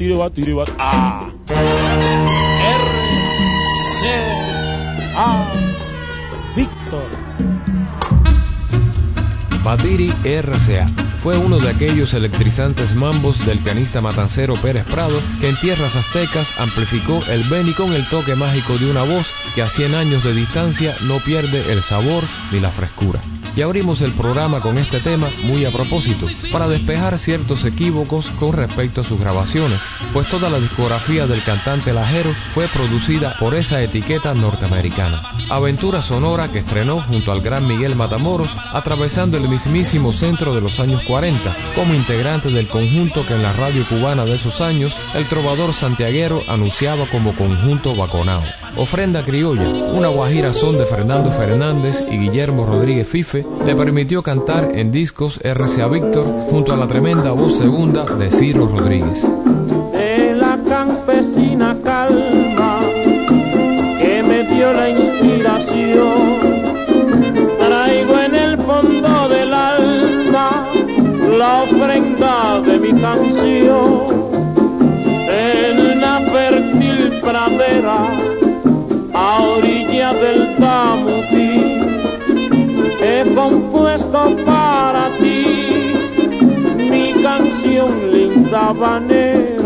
Batiri, batiri, batiri. Ah. R. C. A. Víctor. Batiri RCA fue uno de aquellos electrizantes mambos del pianista matancero Pérez Prado que en tierras aztecas amplificó el Beni con el toque mágico de una voz que a 100 años de distancia no pierde el sabor ni la frescura. Y abrimos el programa con este tema muy a propósito, para despejar ciertos equívocos con respecto a sus grabaciones, pues toda la discografía del cantante Lajero fue producida por esa etiqueta norteamericana. Aventura sonora que estrenó junto al gran Miguel Matamoros, atravesando el mismísimo centro de los años 40, como integrante del conjunto que en la radio cubana de esos años el trovador santiaguero anunciaba como conjunto Baconao. Ofrenda Criolla, una guajira son de Fernando Fernández y Guillermo Rodríguez Fife, le permitió cantar en discos RCA Víctor junto a la tremenda voz segunda de Ciro Rodríguez. de la campesina calma que me dio la inspiración. Traigo en el fondo del alma la ofrenda de mi canción. En una fértil pradera para ti mi canción linda habanera.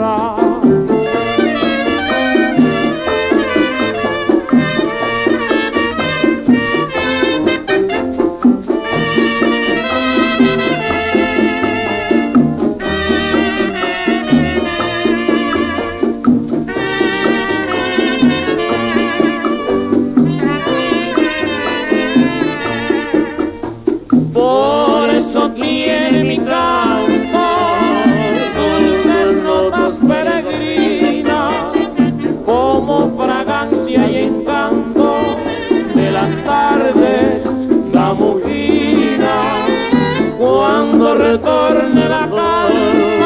cuando retorne la calma.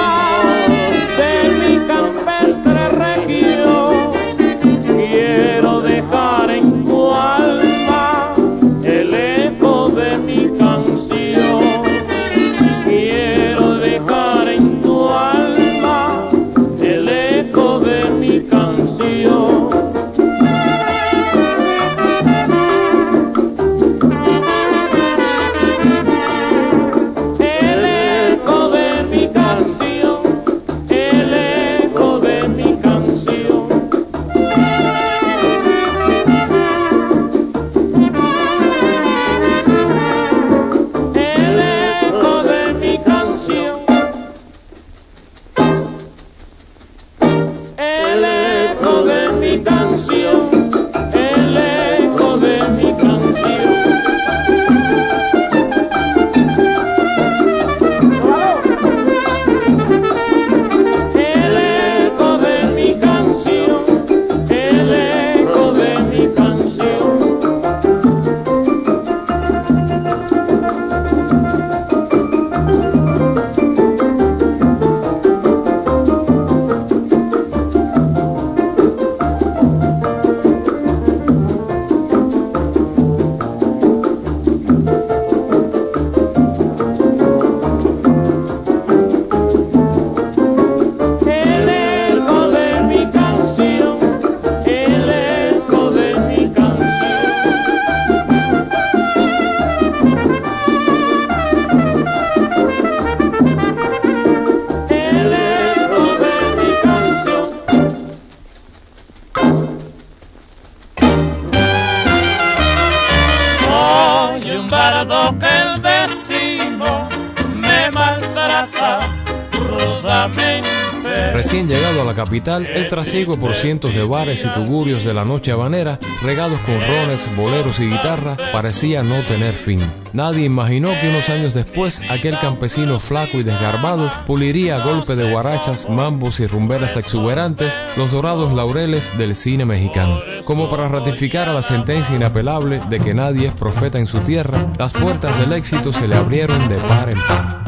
El trasiego por cientos de bares y tugurios de la noche habanera, regados con rones, boleros y guitarra, parecía no tener fin. Nadie imaginó que unos años después aquel campesino flaco y desgarbado puliría a golpe de guarachas, mambos y rumberas exuberantes los dorados laureles del cine mexicano. Como para ratificar a la sentencia inapelable de que nadie es profeta en su tierra, las puertas del éxito se le abrieron de par en par.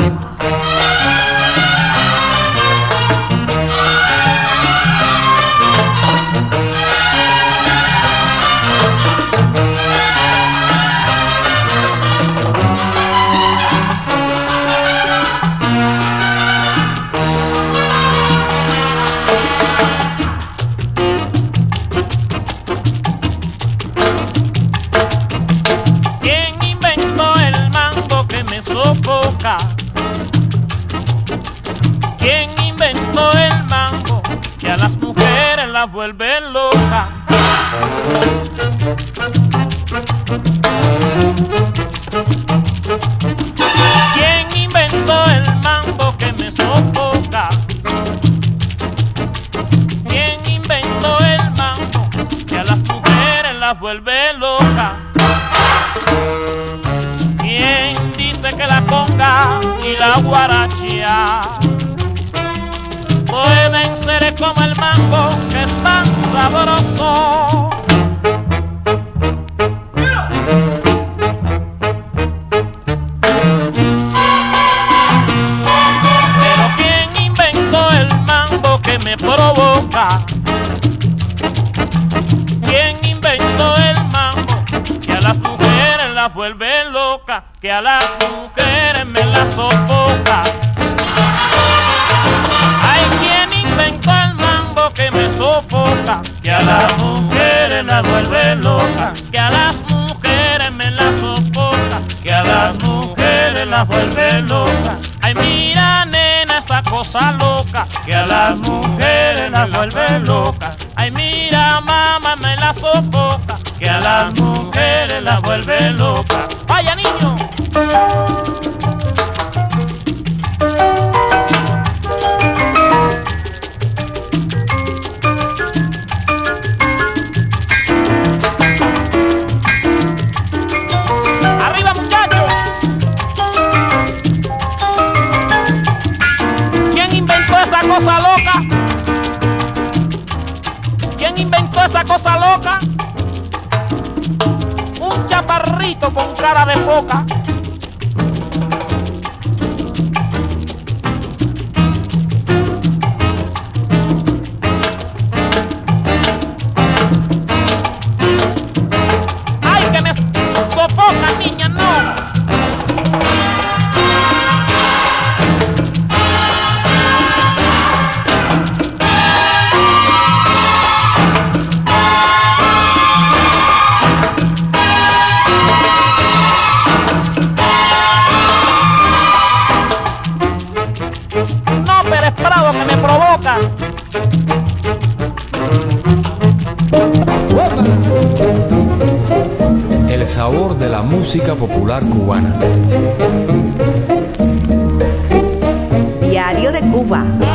Como el mango que es tan sabroso? Ay, mira, mamá, me la sofoca. Sabor de la música popular cubana. Diario de Cuba.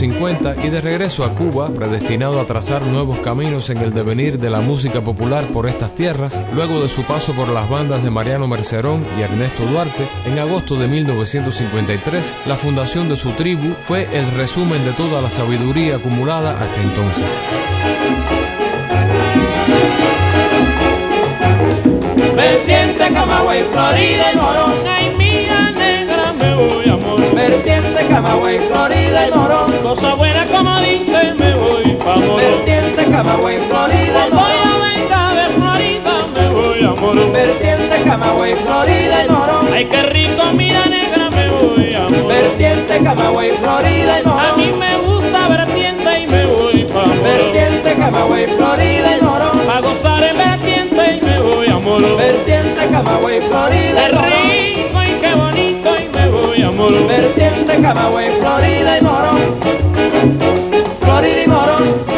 50 y de regreso a Cuba, predestinado a trazar nuevos caminos en el devenir de la música popular por estas tierras, luego de su paso por las bandas de Mariano Mercerón y Ernesto Duarte, en agosto de 1953, la fundación de su tribu fue el resumen de toda la sabiduría acumulada hasta entonces. Y mira, negra, me voy, amor. Vertiente, Camagüey, Florida y Morón. Cosa buena como dicen, me voy pa' morir. Camagüey, Florida y Voy a Morón. venga de Florida, me voy a morir. Vertiente Camagüey, Florida y Morón. Ay, qué rico, mira negra, me voy a morir. Vertiente Camagüey, Florida y A mí Morón. me gusta vertiente y me voy pa' morir. Vertiente Camagüey, Florida y Morón. Pa' gozar en vertiente y me voy a morir. Vertiente Camagüey, Florida y Morón. Vertiente Camagüey, Florida y Morón. Florida y Morón.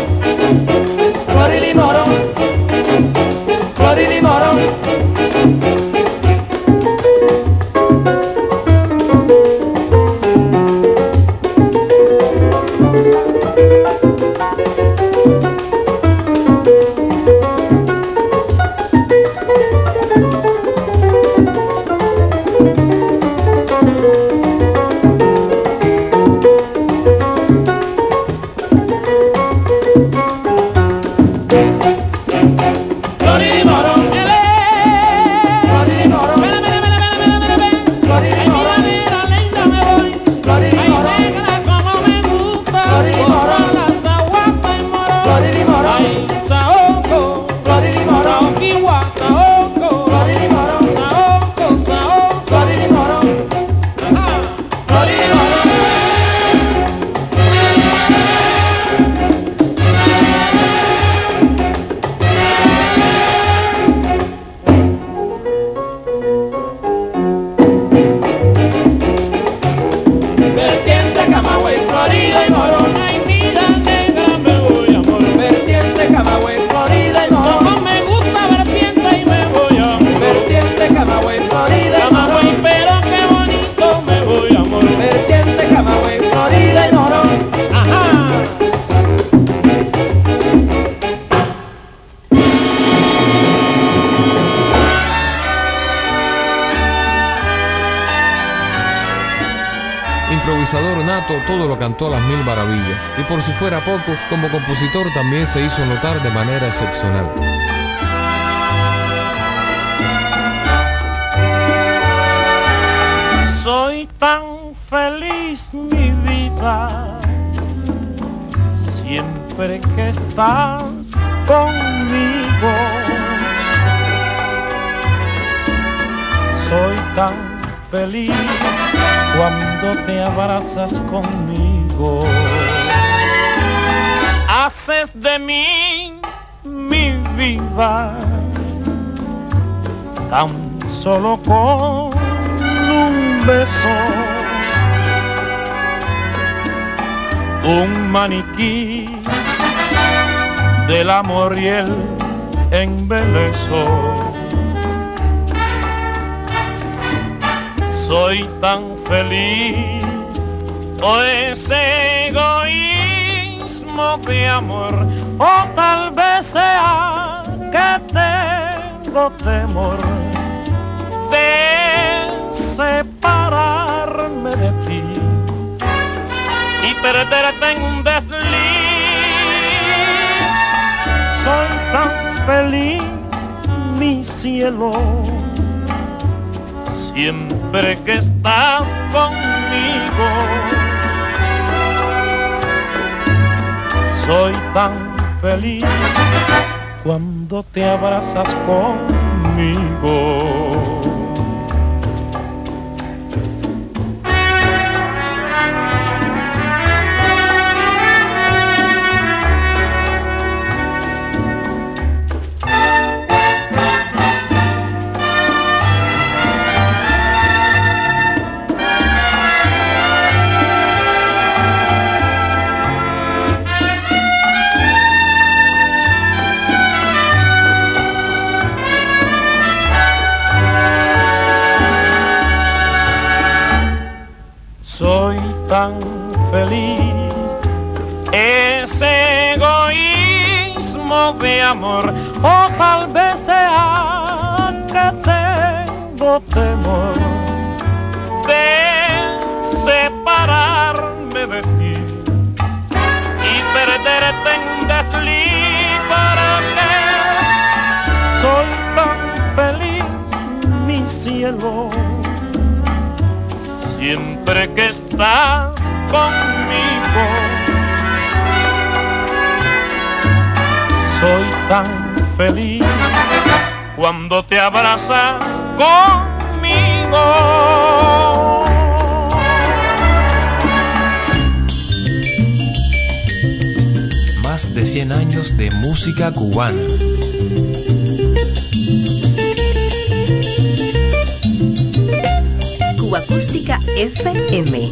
Todo lo cantó a las mil maravillas. Y por si fuera poco, como compositor también se hizo notar de manera excepcional. Soy tan feliz mi vida siempre que estás conmigo. Soy tan feliz cuando te abrazas conmigo. Haces de mí mi vida tan solo con un beso. Un maniquí del amor y el embeleso. Soy tan feliz, o ese egoísmo de amor, o tal vez sea que tengo temor de separarme de ti y perderte en un desliz. Soy tan feliz, mi cielo, siempre que estás conmigo. Soy tan feliz cuando te abrazas conmigo. Feliz. Ese egoísmo de amor, o tal vez sea que tengo temor de separarme de ti y perderte en un desliz para que soy tan feliz, mi cielo siempre que estás conmigo. tan feliz cuando te abrazas conmigo. Más de 100 años de música cubana. Cuba Acústica FM.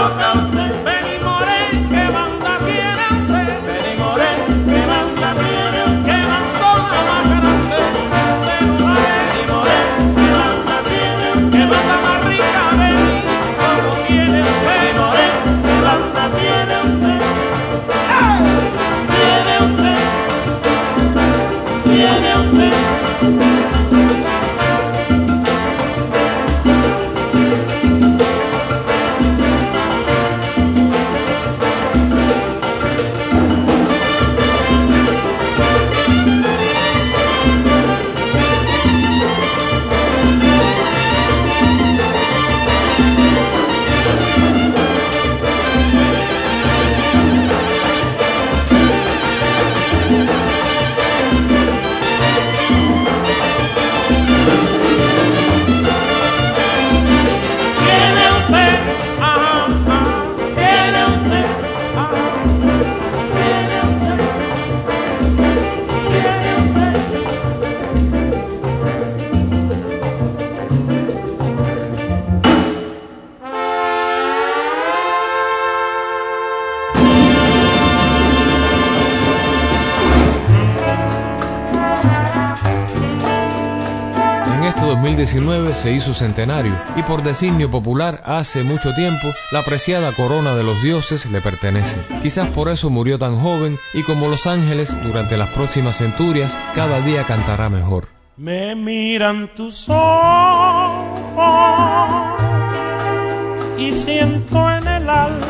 no, no, no. Se hizo centenario y por designio popular hace mucho tiempo la apreciada corona de los dioses le pertenece. Quizás por eso murió tan joven y como los ángeles durante las próximas centurias cada día cantará mejor. Me miran tus ojos y siento en el alma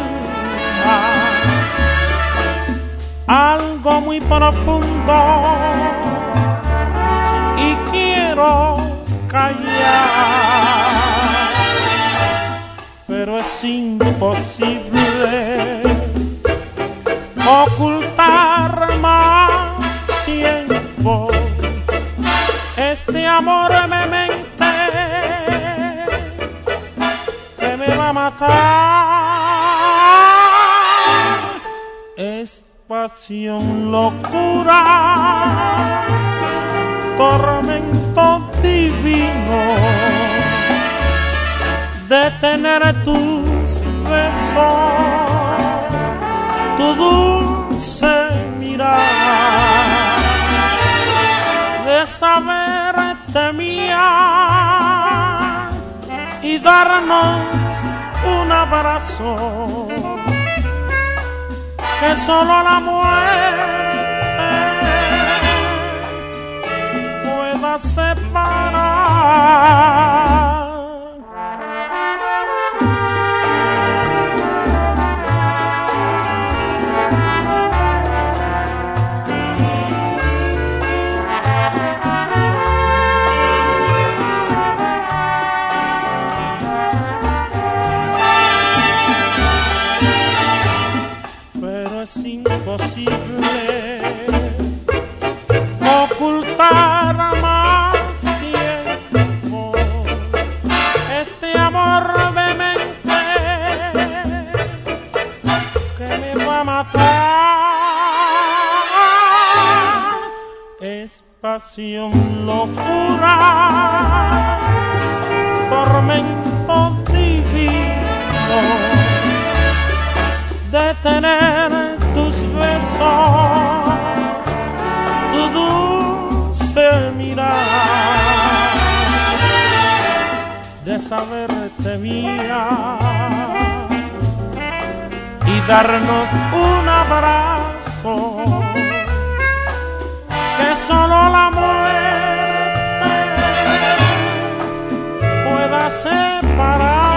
algo muy profundo y quiero callar, pero es imposible ocultar más tiempo. Este amor me mente que me va a matar. Es pasión locura tormento de tener tus besos tu dulce mirar de saberte mía y darnos un abrazo que solo la muerte pueda separar. Locura, tormento divino de tener tus besos, tu dulce mirar, de saberte mía y darnos un abrazo que solo la muerte pueda separar.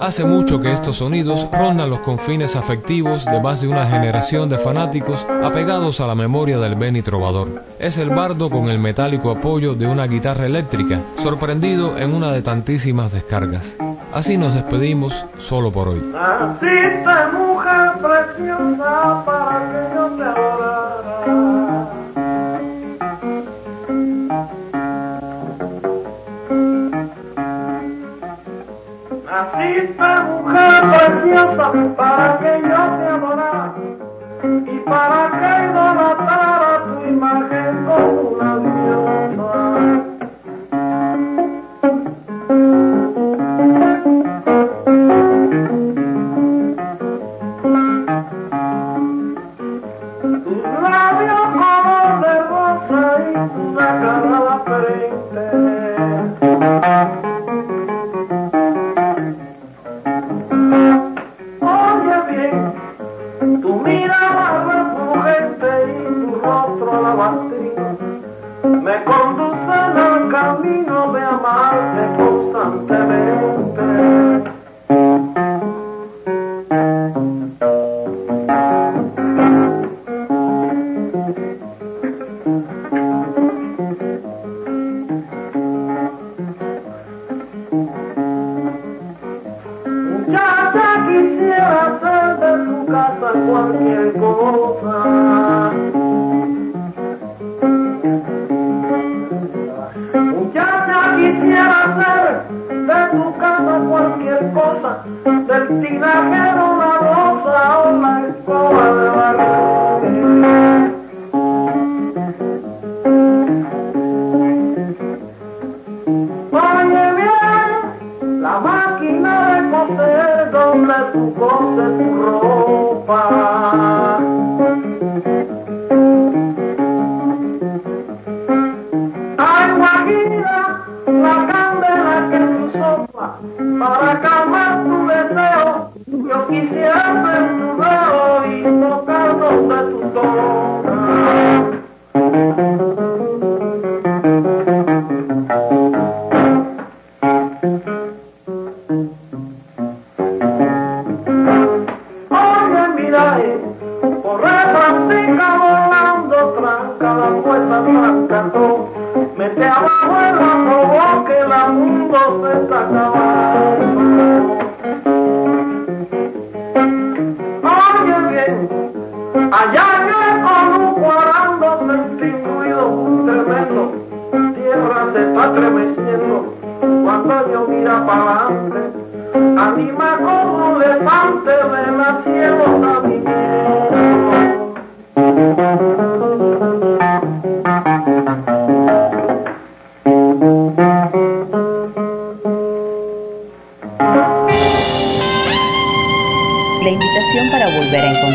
Hace mucho que estos sonidos rondan los confines afectivos de más de una generación de fanáticos apegados a la memoria del Benny Trovador. Es el bardo con el metálico apoyo de una guitarra eléctrica, sorprendido en una de tantísimas descargas. Así nos despedimos solo por hoy. diosa para que yo te adorara y para que idolatara tu imagen como una diosa. Tus labios como de rosa y tus desropa. se está. Oye bien, allá yo con un cuarando sentí un ruido tremendo, tierra se está tremeciendo, cuando yo mira para adelante, anima como un levante de la cielo a.